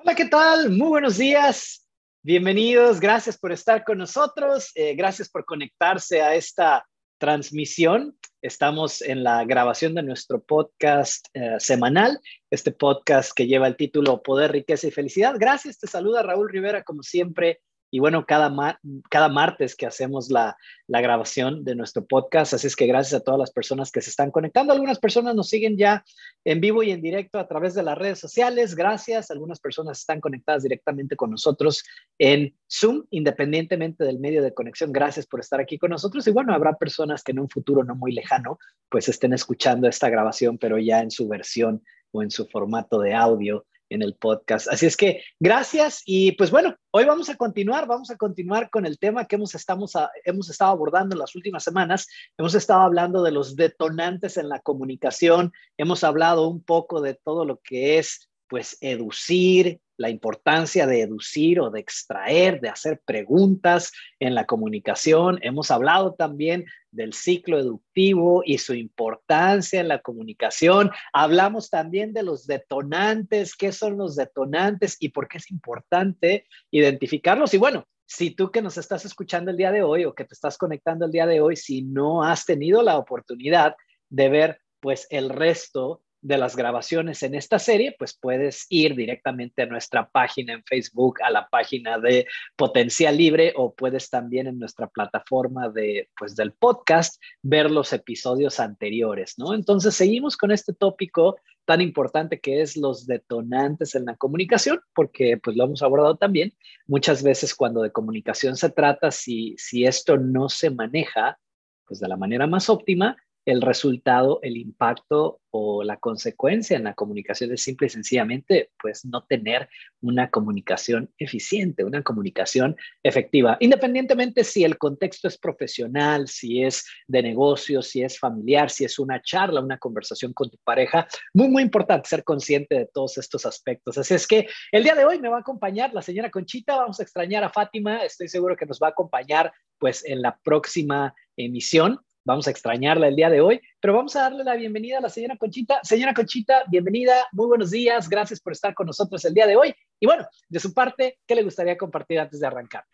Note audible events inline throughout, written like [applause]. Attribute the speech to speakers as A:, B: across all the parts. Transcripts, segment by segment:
A: Hola, ¿qué tal? Muy buenos días. Bienvenidos. Gracias por estar con nosotros. Eh, gracias por conectarse a esta transmisión. Estamos en la grabación de nuestro podcast eh, semanal, este podcast que lleva el título Poder, Riqueza y Felicidad. Gracias. Te saluda Raúl Rivera, como siempre, y bueno, cada, cada martes que hacemos la, la, grabación de nuestro podcast. Así es que gracias a todas las personas que se están conectando. Algunas personas nos siguen ya en vivo y en directo a través de las redes sociales. Gracias. Algunas personas están conectadas directamente con nosotros en Zoom, independientemente del medio de conexión. Gracias por estar aquí con nosotros. Y bueno, habrá personas que en un futuro no muy lejano, pues estén escuchando esta grabación, pero ya en su versión o en su formato de audio en el podcast. Así es que gracias y pues bueno, hoy vamos a continuar, vamos a continuar con el tema que hemos, estamos hemos estado abordando en las últimas semanas. Hemos estado hablando de los detonantes en la comunicación, hemos hablado un poco de todo lo que es pues educir, la importancia de educir o de extraer, de hacer preguntas en la comunicación. Hemos hablado también del ciclo educativo y su importancia en la comunicación. Hablamos también de los detonantes, qué son los detonantes y por qué es importante identificarlos. Y bueno, si tú que nos estás escuchando el día de hoy o que te estás conectando el día de hoy, si no has tenido la oportunidad de ver pues el resto de las grabaciones en esta serie, pues puedes ir directamente a nuestra página en Facebook, a la página de Potencial Libre o puedes también en nuestra plataforma de, pues, del podcast ver los episodios anteriores, ¿no? Entonces seguimos con este tópico tan importante que es los detonantes en la comunicación, porque pues lo hemos abordado también. Muchas veces cuando de comunicación se trata, si, si esto no se maneja pues de la manera más óptima, el resultado, el impacto o la consecuencia en la comunicación es simple y sencillamente, pues no tener una comunicación eficiente, una comunicación efectiva, independientemente si el contexto es profesional, si es de negocio, si es familiar, si es una charla, una conversación con tu pareja. Muy, muy importante ser consciente de todos estos aspectos. Así es que el día de hoy me va a acompañar la señora Conchita, vamos a extrañar a Fátima, estoy seguro que nos va a acompañar pues en la próxima emisión. Vamos a extrañarla el día de hoy, pero vamos a darle la bienvenida a la señora Conchita. Señora Conchita, bienvenida, muy buenos días, gracias por estar con nosotros el día de hoy. Y bueno, de su parte, ¿qué le gustaría compartir antes de arrancar?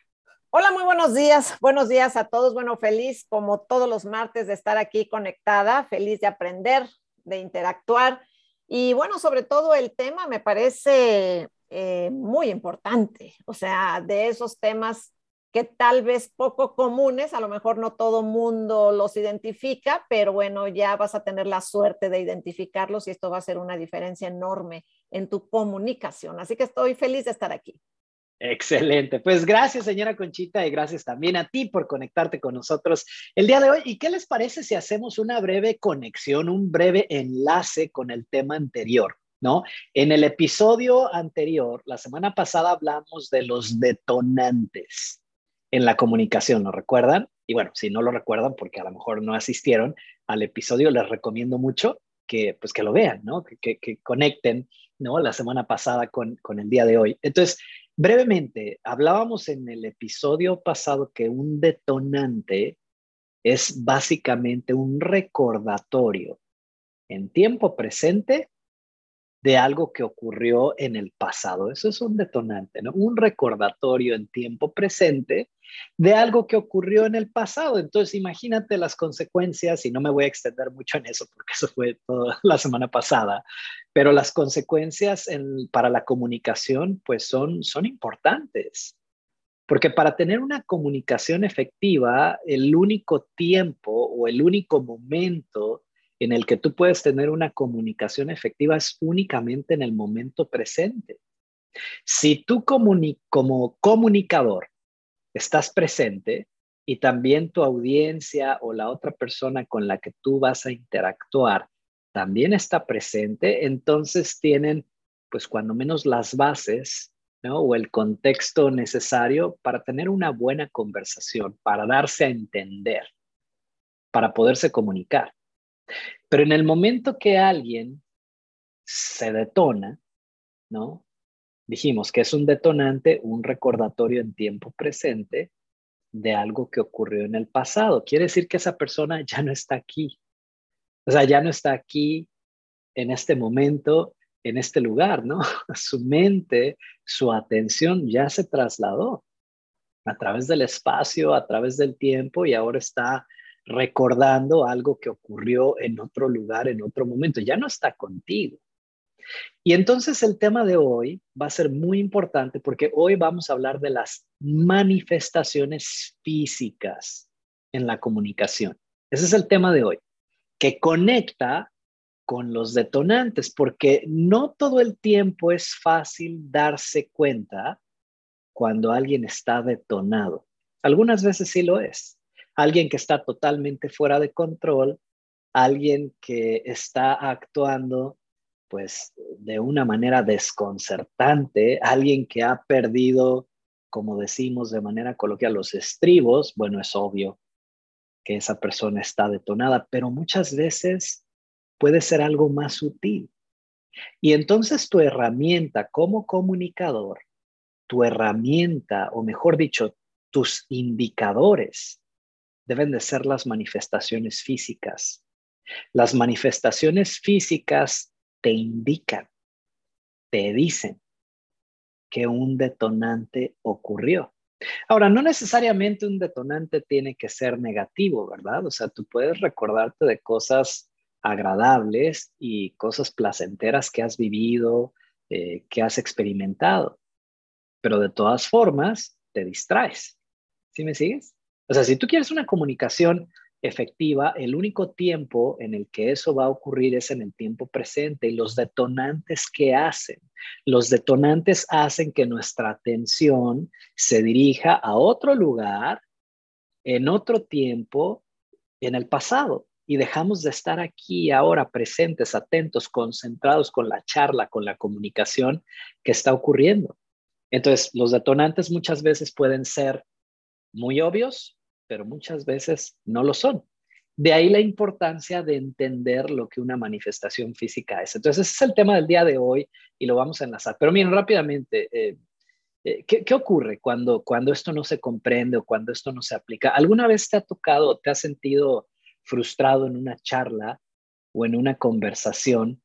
B: Hola, muy buenos días. Buenos días a todos. Bueno, feliz como todos los martes de estar aquí conectada, feliz de aprender, de interactuar. Y bueno, sobre todo el tema me parece eh, muy importante. O sea, de esos temas que tal vez poco comunes, a lo mejor no todo mundo los identifica, pero bueno, ya vas a tener la suerte de identificarlos y esto va a ser una diferencia enorme en tu comunicación. Así que estoy feliz de estar aquí.
A: Excelente. Pues gracias, señora Conchita, y gracias también a ti por conectarte con nosotros el día de hoy. ¿Y qué les parece si hacemos una breve conexión, un breve enlace con el tema anterior? ¿No? En el episodio anterior, la semana pasada, hablamos de los detonantes en la comunicación, ¿lo recuerdan? Y bueno, si no lo recuerdan, porque a lo mejor no asistieron al episodio, les recomiendo mucho que, pues, que lo vean, ¿no? Que, que, conecten, ¿no? La semana pasada con, con el día de hoy. Entonces, brevemente, hablábamos en el episodio pasado que un detonante es básicamente un recordatorio en tiempo presente de algo que ocurrió en el pasado. Eso es un detonante, ¿no? Un recordatorio en tiempo presente de algo que ocurrió en el pasado. Entonces, imagínate las consecuencias, y no me voy a extender mucho en eso porque eso fue toda [laughs] la semana pasada, pero las consecuencias para la comunicación, pues son, son importantes. Porque para tener una comunicación efectiva, el único tiempo o el único momento en el que tú puedes tener una comunicación efectiva es únicamente en el momento presente. Si tú como comunicador estás presente y también tu audiencia o la otra persona con la que tú vas a interactuar también está presente, entonces tienen pues cuando menos las bases ¿no? o el contexto necesario para tener una buena conversación, para darse a entender, para poderse comunicar. Pero en el momento que alguien se detona, ¿no? Dijimos que es un detonante, un recordatorio en tiempo presente de algo que ocurrió en el pasado. Quiere decir que esa persona ya no está aquí. O sea, ya no está aquí en este momento en este lugar, ¿no? [laughs] Su mente, su atención ya se trasladó a través del espacio, a través del tiempo y ahora está recordando algo que ocurrió en otro lugar, en otro momento. Ya no está contigo. Y entonces el tema de hoy va a ser muy importante porque hoy vamos a hablar de las manifestaciones físicas en la comunicación. Ese es el tema de hoy, que conecta con los detonantes, porque no todo el tiempo es fácil darse cuenta cuando alguien está detonado. Algunas veces sí lo es. Alguien que está totalmente fuera de control, alguien que está actuando pues de una manera desconcertante, alguien que ha perdido, como decimos de manera coloquial, los estribos, bueno, es obvio que esa persona está detonada, pero muchas veces puede ser algo más sutil. Y entonces tu herramienta como comunicador, tu herramienta, o mejor dicho, tus indicadores, deben de ser las manifestaciones físicas. Las manifestaciones físicas te indican, te dicen que un detonante ocurrió. Ahora, no necesariamente un detonante tiene que ser negativo, ¿verdad? O sea, tú puedes recordarte de cosas agradables y cosas placenteras que has vivido, eh, que has experimentado, pero de todas formas te distraes. ¿Sí me sigues? O sea, si tú quieres una comunicación efectiva, el único tiempo en el que eso va a ocurrir es en el tiempo presente y los detonantes que hacen. Los detonantes hacen que nuestra atención se dirija a otro lugar, en otro tiempo, en el pasado. Y dejamos de estar aquí ahora presentes, atentos, concentrados con la charla, con la comunicación que está ocurriendo. Entonces, los detonantes muchas veces pueden ser muy obvios pero muchas veces no lo son. De ahí la importancia de entender lo que una manifestación física es. Entonces, ese es el tema del día de hoy y lo vamos a enlazar. Pero miren, rápidamente, eh, eh, ¿qué, ocurre cuando, cuando esto no se comprende o cuando esto no se aplica? ¿Alguna vez te ha tocado, te has sentido frustrado en una charla o en una conversación,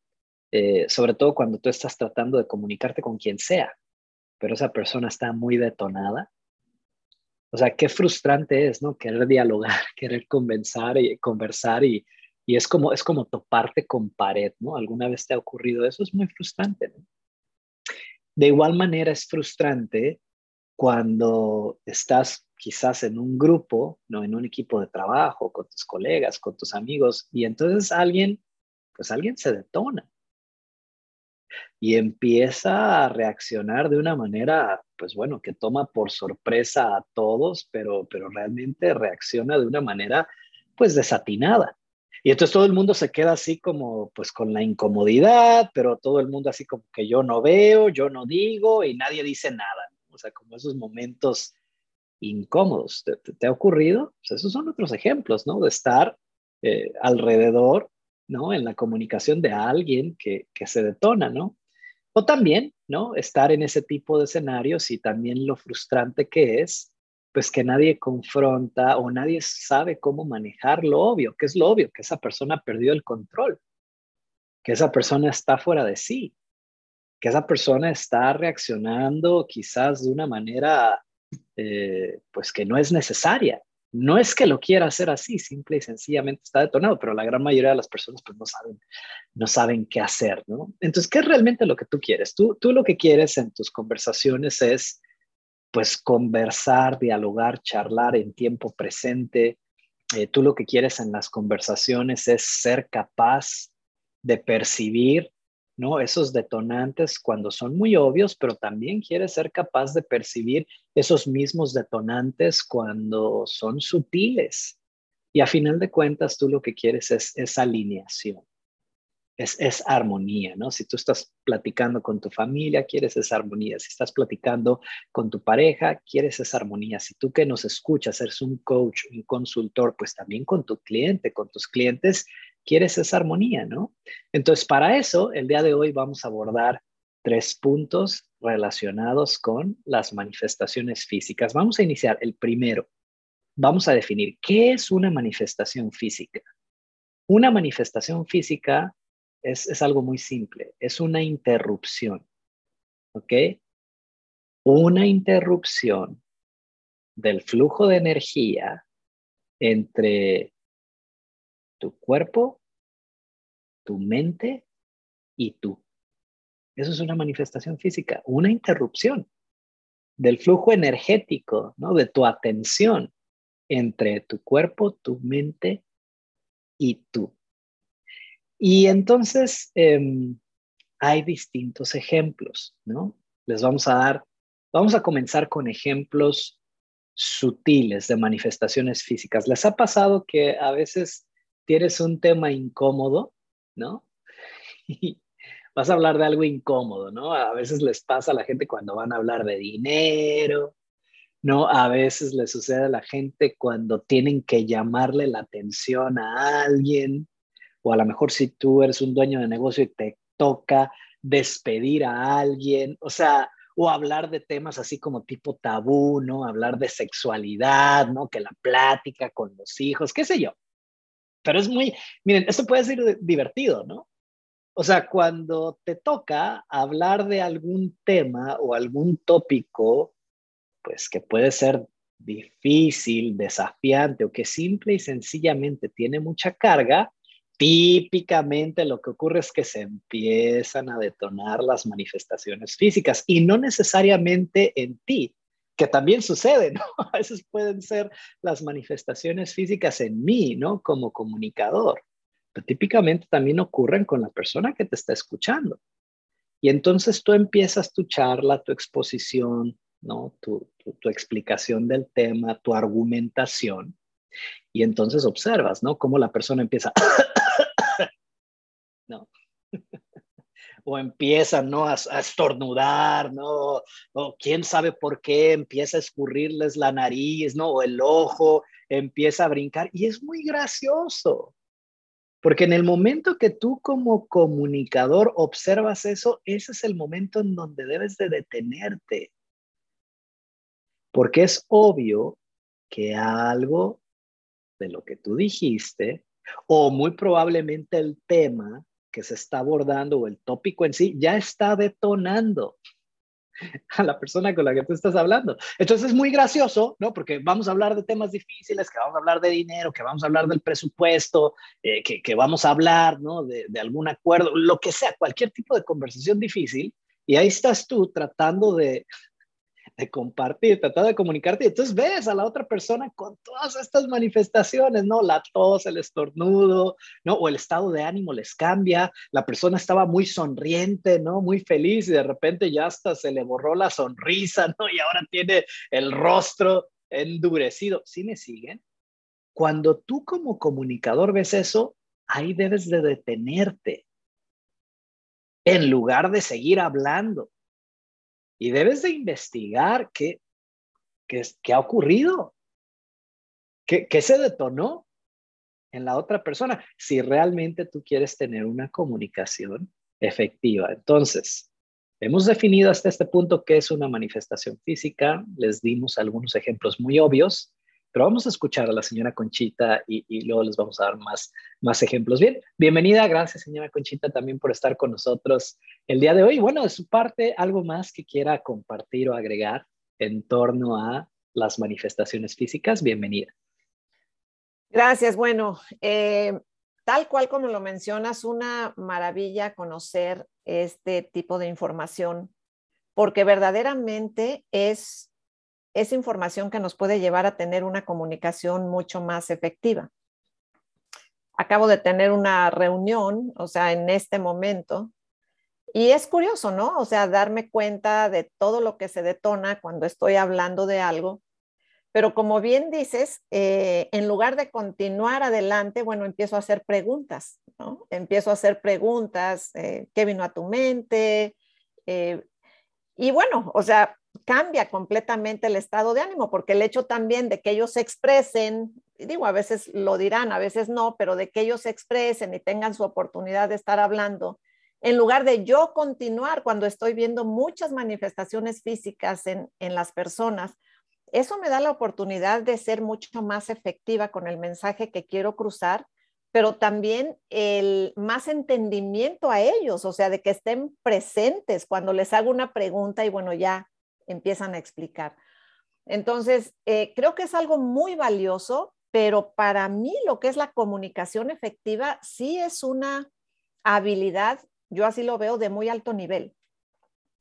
A: eh, sobre todo cuando tú estás tratando de comunicarte con quien sea, pero esa persona está muy detonada? O sea, qué frustrante es, ¿no? Querer dialogar, [laughs] querer conversar y conversar y, y es como, es como toparte con pared, ¿no? ¿Alguna vez te ha ocurrido eso? Es muy frustrante, ¿no? De igual manera es frustrante cuando estás quizás en un grupo, ¿no? En un equipo de trabajo, con tus colegas, con tus amigos, y entonces alguien, pues alguien se detona y empieza a reaccionar de una manera, pues bueno, que toma por sorpresa a todos, pero, pero realmente reacciona de una manera, pues desatinada. Y entonces todo el mundo se queda así como, pues con la incomodidad, pero todo el mundo así como que yo no veo, yo no digo y nadie dice nada. O sea, como esos momentos incómodos. ¿Te, ha ocurrido? esos son otros ejemplos, ¿no? De estar eh, alrededor, ¿no? En la comunicación de alguien que, que se detona, ¿no? O también, ¿no? Estar en ese tipo de escenarios y también lo frustrante que es, pues que nadie confronta o nadie sabe cómo manejar lo obvio, que es lo obvio, que esa persona perdió el control, que esa persona está fuera de sí, que esa persona está reaccionando quizás de una manera, eh, pues que no es necesaria, no es que lo quiera hacer así, simple y sencillamente está detonado, pero la gran mayoría de las personas pues no saben, no saben qué hacer, ¿no? Entonces, ¿qué es realmente lo que tú quieres? Tú, tú lo que quieres en tus conversaciones es pues conversar, dialogar, charlar en tiempo presente. Eh, tú lo que quieres en las conversaciones es ser capaz de percibir ¿no? Esos detonantes cuando son muy obvios, pero también quieres ser capaz de percibir esos mismos detonantes cuando son sutiles. Y a final de cuentas, tú lo que quieres es esa alineación, es, es armonía, ¿no? Si tú estás platicando con tu familia, quieres esa armonía. Si estás platicando con tu pareja, quieres esa armonía. Si tú que nos escuchas, eres un coach, un consultor, pues también con tu cliente, con tus clientes, quieres esa armonía, ¿no? Entonces, para eso, el día de hoy vamos a abordar tres puntos relacionados con las manifestaciones físicas. Vamos a iniciar el primero. Vamos a definir qué es una manifestación física. Una manifestación física es, es algo muy simple, es una interrupción, ¿ok? Una interrupción del flujo de energía entre tu cuerpo, tu mente y tú. Eso es una manifestación física, una interrupción del flujo energético, ¿no? De tu atención entre tu cuerpo, tu mente y tú. Y entonces em, hay distintos ejemplos, ¿no? Les vamos a dar, vamos a comenzar con ejemplos sutiles de manifestaciones físicas. ¿Les ha pasado que a veces tienes un tema incómodo, ¿no? [laughs] Vas a hablar de algo incómodo, ¿no? A veces les pasa a la gente cuando van a hablar de dinero, ¿no? A veces le sucede a la gente cuando tienen que llamarle la atención a alguien, o a lo mejor si tú eres un dueño de negocio y te toca despedir a alguien, o sea, o hablar de temas así como tipo tabú, ¿no? Hablar de sexualidad, ¿no? Que la plática con los hijos, qué sé yo. Pero es muy, miren, esto puede ser divertido, ¿no? O sea, cuando te toca hablar de algún tema o algún tópico pues que puede ser difícil, desafiante o que simple y sencillamente tiene mucha carga, típicamente lo que ocurre es que se empiezan a detonar las manifestaciones físicas y no necesariamente en ti, que también sucede, ¿no? [laughs] A veces pueden ser las manifestaciones físicas en mí, ¿no? Como comunicador, pero típicamente también ocurren con la persona que te está escuchando. Y entonces tú empiezas tu charla, tu exposición, ¿no? Tu, explicación del tema, tu argumentación. Y entonces observas, ¿no? Cómo la persona empieza, [coughs] ¿no? O empieza, ¿no? A, estornudar, ¿no? O quién sabe por qué empieza a escurrirles la nariz, ¿no? O el ojo empieza a brincar. Y es muy gracioso. Porque en el momento que tú como comunicador observas eso, ese es el momento en donde debes de detenerte porque es obvio que algo de lo que tú dijiste, o muy probablemente el tema que se está abordando o el tópico en sí, ya está detonando a la persona con la que tú estás hablando. Entonces es muy gracioso, ¿no? Porque vamos a hablar de temas difíciles, que vamos a hablar de dinero, que vamos a hablar del presupuesto, eh, que, vamos a hablar, ¿no? De, de algún acuerdo, lo que sea, cualquier tipo de conversación difícil. Y ahí estás tú tratando de, de compartir, tratar de comunicarte. Entonces ves a la otra persona con todas estas manifestaciones, ¿no? La tos, el estornudo, ¿no? O el estado de ánimo les cambia. La persona estaba muy sonriente, ¿no? Muy feliz y de repente ya hasta se le borró la sonrisa, ¿no? Y ahora tiene el rostro endurecido. ¿Sí me siguen? Cuando tú como comunicador ves eso, ahí debes de detenerte en lugar de seguir hablando y debes de investigar qué, qué, qué ha ocurrido, qué, qué se detonó en la otra persona, si realmente tú quieres tener una comunicación efectiva. Entonces, hemos definido hasta este punto qué es una manifestación física, les dimos algunos ejemplos muy obvios, pero vamos a escuchar a la señora Conchita y, luego les vamos a dar más, más ejemplos. Bien, bienvenida, gracias señora Conchita también por estar con nosotros el día de hoy. Bueno, de su parte, algo más que quiera compartir o agregar en torno a las manifestaciones físicas, bienvenida.
B: Gracias, bueno, eh, tal cual como lo mencionas, una maravilla conocer este tipo de información, porque verdaderamente es es información que nos puede llevar a tener una comunicación mucho más efectiva. Acabo de tener una reunión, o sea, en este momento, y es curioso, ¿no? O sea, darme cuenta de todo lo que se detona cuando estoy hablando de algo. Pero como bien dices, eh, en lugar de continuar adelante, bueno, empiezo a hacer preguntas, ¿no? Empiezo a hacer preguntas, eh, ¿qué vino a tu mente? Eh, y bueno, o sea, cambia completamente el estado de ánimo, porque el hecho también de que ellos se expresen, digo, a veces lo dirán, a veces no, pero de que ellos se expresen y tengan su oportunidad de estar hablando, en lugar de yo continuar cuando estoy viendo muchas manifestaciones físicas en, en las personas, eso me da la oportunidad de ser mucho más efectiva con el mensaje que quiero cruzar, pero también el más entendimiento a ellos, o sea, de que estén presentes cuando les hago una pregunta y bueno, ya empiezan a explicar. Entonces, eh, creo que es algo muy valioso, pero para mí lo que es la comunicación efectiva sí es una habilidad, yo así lo veo, de muy alto nivel.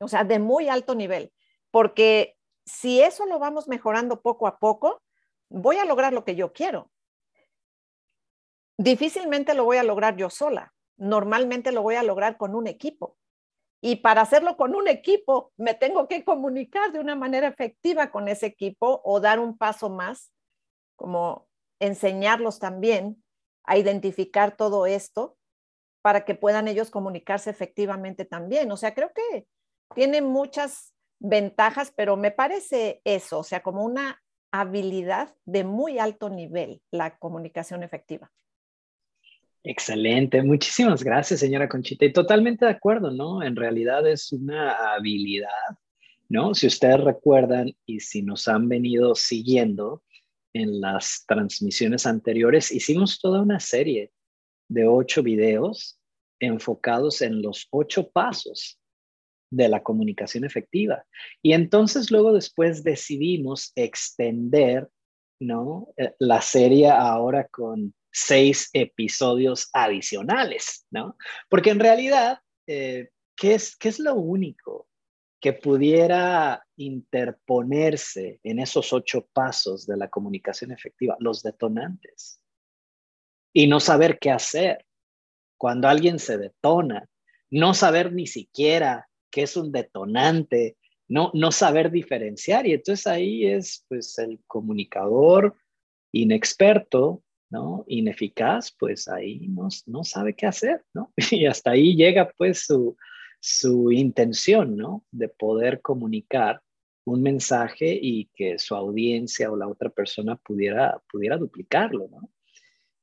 B: O sea, de muy alto nivel, porque si eso lo vamos mejorando poco a poco, voy a lograr lo que yo quiero. Difícilmente lo voy a lograr yo sola. Normalmente lo voy a lograr con un equipo. Y para hacerlo con un equipo, me tengo que comunicar de una manera efectiva con ese equipo o dar un paso más, como enseñarlos también a identificar todo esto para que puedan ellos comunicarse efectivamente también. O sea, creo que tiene muchas ventajas, pero me parece eso, o sea, como una habilidad de muy alto nivel, la comunicación efectiva.
A: Excelente, muchísimas gracias, señora Conchita. Y totalmente de acuerdo, ¿no? En realidad es una habilidad, ¿no? Si ustedes recuerdan y si nos han venido siguiendo en las transmisiones anteriores, hicimos toda una serie de ocho videos enfocados en los ocho pasos de la comunicación efectiva. Y entonces luego después decidimos extender, ¿no? Eh, la serie ahora con seis episodios adicionales, ¿no? Porque en realidad, eh, ¿qué, es, ¿qué es lo único que pudiera interponerse en esos ocho pasos de la comunicación efectiva? Los detonantes. Y no saber qué hacer cuando alguien se detona, no saber ni siquiera qué es un detonante, no, no saber diferenciar. Y entonces ahí es pues el comunicador inexperto ¿no? Ineficaz, pues ahí no, no sabe qué hacer, ¿no? [laughs] Y hasta ahí llega pues su, su intención, ¿no? De poder comunicar un mensaje y que su audiencia o la otra persona pudiera, pudiera duplicarlo, ¿no?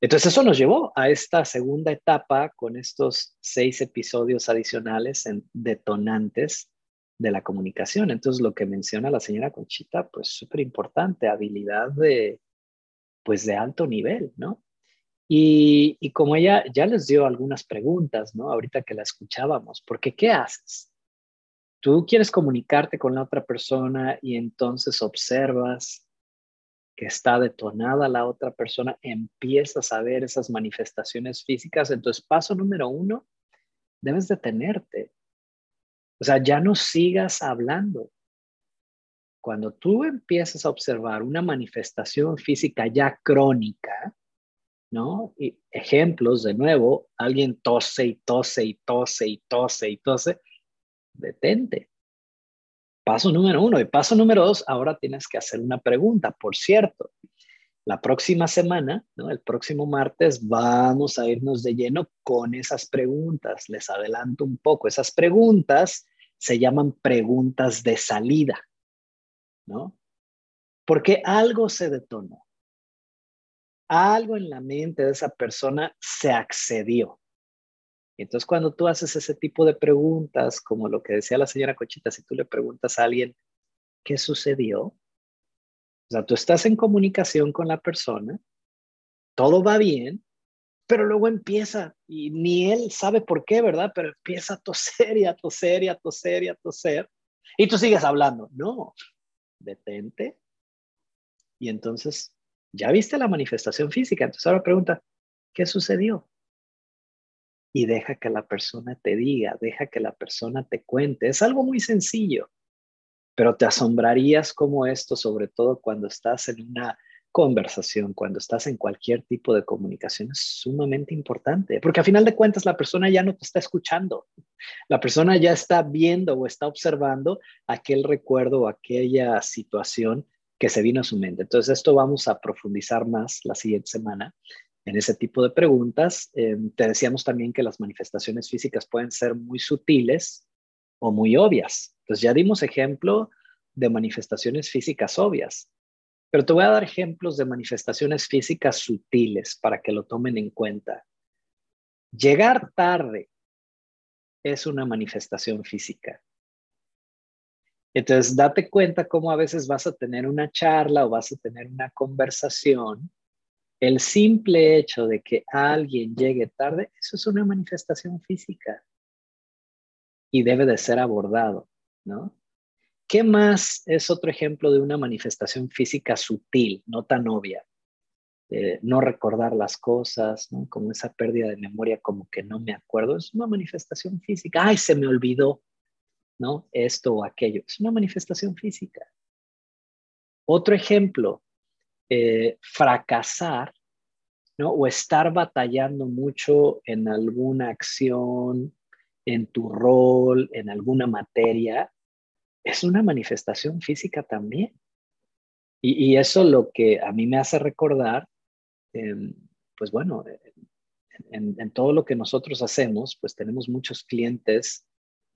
A: Entonces eso nos llevó a esta segunda etapa con estos seis episodios adicionales en detonantes de la comunicación. Entonces lo que menciona la señora Conchita, pues súper importante, habilidad de, pues de alto nivel, ¿no? Y, y, como ella ya les dio algunas preguntas, ¿no? Ahorita que la escuchábamos, porque ¿qué haces? Tú quieres comunicarte con la otra persona y entonces observas que está detonada la otra persona, empiezas a ver esas manifestaciones físicas. Entonces, paso número uno, debes detenerte. O sea, ya no sigas hablando. Cuando tú empiezas a observar una manifestación física ya crónica, ¿no? Ejemplos, de nuevo, alguien tose y tose y tose y tose y tose, detente. Paso número uno. Y paso número dos, ahora tienes que hacer una pregunta. Por cierto, la próxima semana, el próximo martes, vamos a irnos de lleno con esas preguntas. Les adelanto un poco. Esas preguntas se llaman preguntas de salida. ¿no? Porque algo se detonó. Algo en la mente de esa persona se accedió. Entonces, cuando tú haces ese tipo de preguntas, como lo que decía la señora Cochita, si tú le preguntas a alguien, ¿qué sucedió? O sea, tú estás en comunicación con la persona, todo va bien, pero luego empieza, y ni él sabe por qué, ¿verdad? Pero empieza a toser y a toser y a toser y a toser, y tú sigues hablando. No, detente. Y entonces, ya viste la manifestación física, entonces ahora pregunta, ¿qué sucedió? Y deja que la persona te diga, deja que la persona te cuente. Es algo muy sencillo, pero te asombrarías como esto, sobre todo cuando estás en una conversación, cuando estás en cualquier tipo de comunicación, es sumamente importante, porque a final de cuentas la persona ya no te está escuchando, la persona ya está viendo o está observando aquel recuerdo o aquella situación que se vino a su mente. Entonces, esto vamos a profundizar más la siguiente semana en ese tipo de preguntas. Em, te decíamos también que las manifestaciones físicas pueden ser muy sutiles o muy obvias. Entonces, ya dimos ejemplo de manifestaciones físicas obvias. Pero te voy a dar ejemplos de manifestaciones físicas sutiles para que lo tomen en cuenta. Llegar tarde es una manifestación física. Entonces, date cuenta cómo a veces vas a tener una charla o vas a tener una conversación El simple hecho de que alguien llegue tarde, eso es una manifestación física y debe de ser abordado, ¿no? ¿Qué más es otro ejemplo de una manifestación física sutil, no tan obvia? no recordar las cosas, ¿no? como esa pérdida de memoria, como que no me acuerdo, es una manifestación física. Ay, se me olvidó, ¿no? Esto o aquello, es una manifestación física. Otro ejemplo, eh, fracasar, ¿no? O estar batallando mucho en alguna acción, en tu rol, en alguna materia, es una manifestación física también. Y, eso lo que a mí me hace recordar, em, pues bueno, en, todo lo que nosotros hacemos, pues tenemos muchos clientes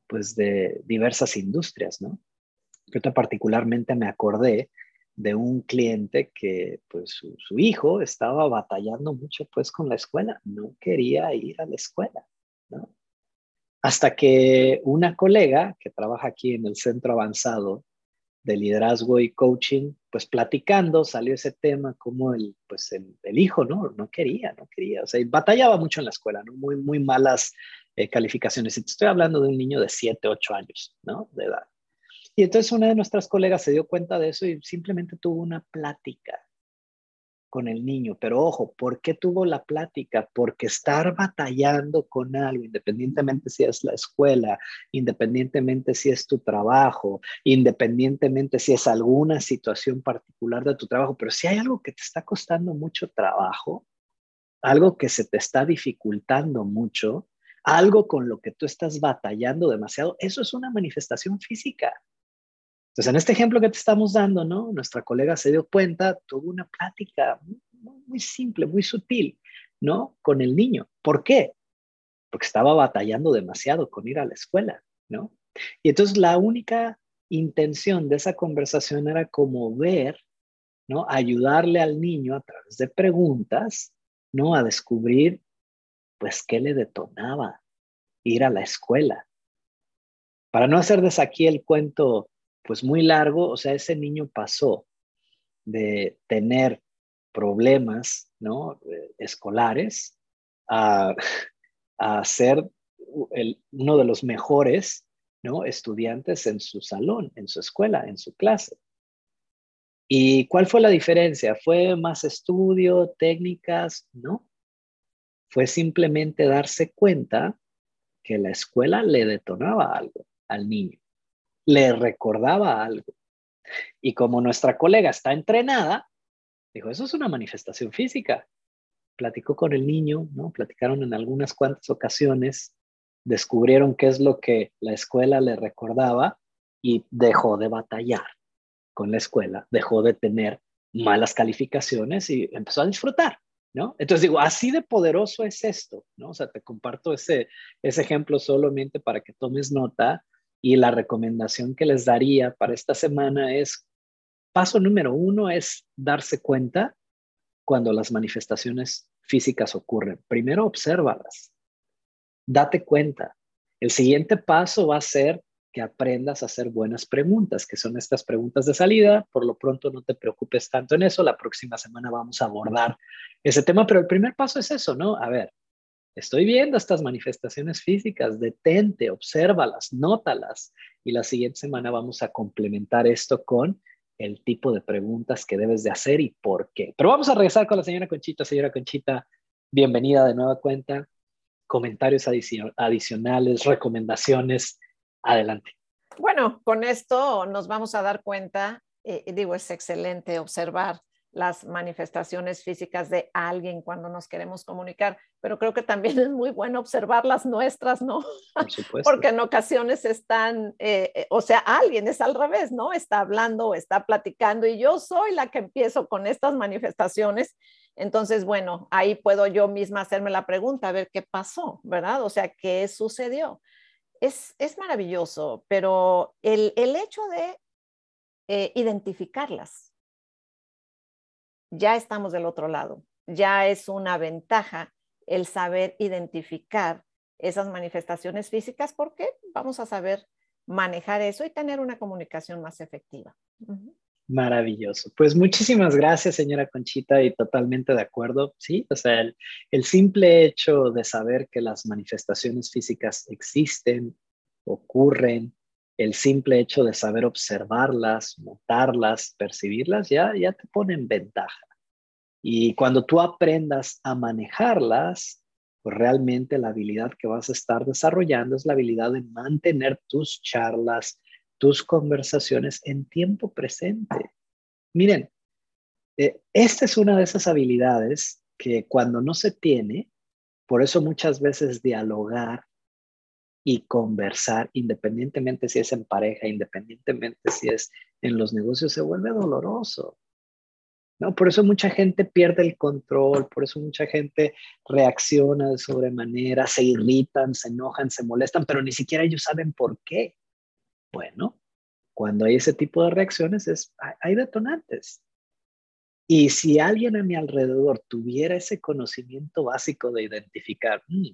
A: pues de diversas industrias, ¿no? Yo particularmente me acordé de un cliente que pues su, su, hijo estaba batallando mucho pues con la escuela, no quería ir a la escuela, ¿no? Hasta que una colega que trabaja aquí en el centro avanzado de liderazgo y coaching, pues platicando salió ese tema como el, pues el, hijo, ¿no? No quería, no quería, o sea, batallaba mucho en la escuela, ¿no? Muy, muy malas eh, calificaciones. Y te estoy hablando de un niño de 7, 8 años, ¿no? De edad. Y entonces una de nuestras colegas se dio cuenta de eso y simplemente tuvo una plática con el niño. Pero ojo, ¿por qué tuvo la plática? Porque estar batallando con algo, independientemente si es la escuela, independientemente si es tu trabajo, independientemente si es alguna situación particular de tu trabajo, pero si hay algo que te está costando mucho trabajo, algo que se te está dificultando mucho, algo con lo que tú estás batallando demasiado, eso es una manifestación física. Entonces, en este ejemplo que te estamos dando, ¿no? Nuestra colega se dio cuenta, tuvo una plática muy, simple, muy sutil, ¿no? Con el niño. ¿Por qué? Porque estaba batallando demasiado con ir a la escuela, ¿no? Y entonces la única intención de esa conversación era como ver, ¿no? Ayudarle al niño a través de preguntas, ¿no? A descubrir, pues, qué le detonaba ir a la escuela. Para no hacerles aquí el cuento pues muy largo, o sea, ese niño pasó de tener problemas, ¿no? Eh, escolares a, [laughs] ser uno de los mejores, ¿no? Estudiantes en su salón, en su escuela, en su clase. ¿Y cuál fue la diferencia? ¿Fue más estudio, técnicas? No. Fue simplemente darse cuenta que la escuela le detonaba algo al niño le recordaba algo. Y como nuestra colega está entrenada, dijo, eso es una manifestación física. Platicó con el niño, ¿no? Platicaron en algunas cuantas ocasiones, descubrieron qué es lo que la escuela le recordaba y dejó de batallar con la escuela, dejó de tener malas calificaciones y empezó a disfrutar, ¿no? Entonces digo, así de poderoso es esto, ¿no? O sea, te comparto ese, ese ejemplo solamente para que tomes nota y la recomendación que les daría para esta semana es, paso número uno es darse cuenta cuando las manifestaciones físicas ocurren. Primero, obsérvalas. Date cuenta. El siguiente paso va a ser que aprendas a hacer buenas preguntas, que son estas preguntas de salida. Por lo pronto no te preocupes tanto en eso. La próxima semana vamos a abordar ese tema, pero el primer paso es eso, ¿no? A ver, Estoy viendo estas manifestaciones físicas, detente, obsérvalas, nótalas. Y la siguiente semana vamos a complementar esto con el tipo de preguntas que debes de hacer y por qué. Pero vamos a regresar con la señora Conchita. Señora Conchita, bienvenida de nueva cuenta. Comentarios adicionales, recomendaciones. Adelante.
B: Bueno, con esto nos vamos a dar cuenta, eh, digo, es excelente observar las manifestaciones físicas de alguien cuando nos queremos comunicar, pero creo que también [laughs] es muy bueno observar las nuestras, ¿no?
A: Por supuesto.
B: Porque en ocasiones están, eh, eh, o sea, alguien es al revés, ¿no? Está hablando o está platicando y yo soy la que empiezo con estas manifestaciones. Entonces, bueno, ahí puedo yo misma hacerme la pregunta, a ver qué pasó, ¿verdad? O sea, ¿qué sucedió? Es, es maravilloso, pero el, el hecho de eh, identificarlas, ya estamos del otro lado. Ya es una ventaja el saber identificar esas manifestaciones físicas porque vamos a saber manejar eso y tener una comunicación más efectiva.
A: Maravilloso. Pues muchísimas gracias, señora Conchita, y totalmente de acuerdo. Sí, o sea, el, simple hecho de saber que las manifestaciones físicas existen, ocurren, el simple hecho de saber observarlas, notarlas, percibirlas, ya, ya te pone en ventaja. Y cuando tú aprendas a manejarlas, pues realmente la habilidad que vas a estar desarrollando es la habilidad de mantener tus charlas, tus conversaciones en tiempo presente. Miren, eh, esta es una de esas habilidades que cuando no se tiene, por eso muchas veces dialogar y conversar, independientemente si es en pareja, independientemente si es en los negocios, se vuelve doloroso. ¿no? Por eso mucha gente pierde el control, por eso mucha gente reacciona de sobremanera, se irritan, se enojan, se molestan, pero ni siquiera ellos saben por qué. Bueno, cuando hay ese tipo de reacciones, es, hay detonantes. Y si alguien a mi alrededor tuviera ese conocimiento básico de identificar, mm,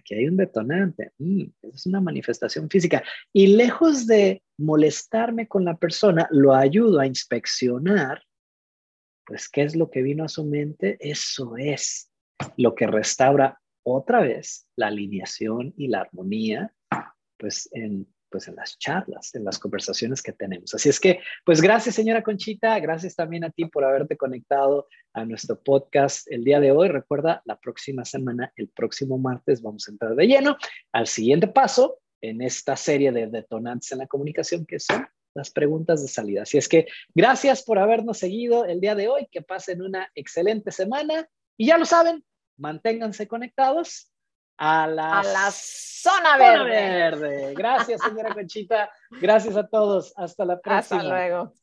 A: aquí hay un detonante, mm, es una manifestación física, y lejos de molestarme con la persona, lo ayudo a inspeccionar, pues, ¿qué es lo que vino a su mente? Eso es lo que restaura otra vez la alineación y la armonía, pues, en pues en las charlas, en las conversaciones que tenemos. Así es que, pues gracias señora Conchita, gracias también a ti por haberte conectado a nuestro podcast el día de hoy. Recuerda, la próxima semana, el próximo martes, vamos a entrar de lleno al siguiente paso en esta serie de detonantes en la comunicación que son las preguntas de salida. Así es que gracias por habernos seguido el día de hoy, que pasen una excelente semana y ya lo saben, manténganse conectados a
B: la, zona, verde.
A: Gracias, señora Conchita. Gracias a todos. Hasta la próxima.
B: Hasta luego.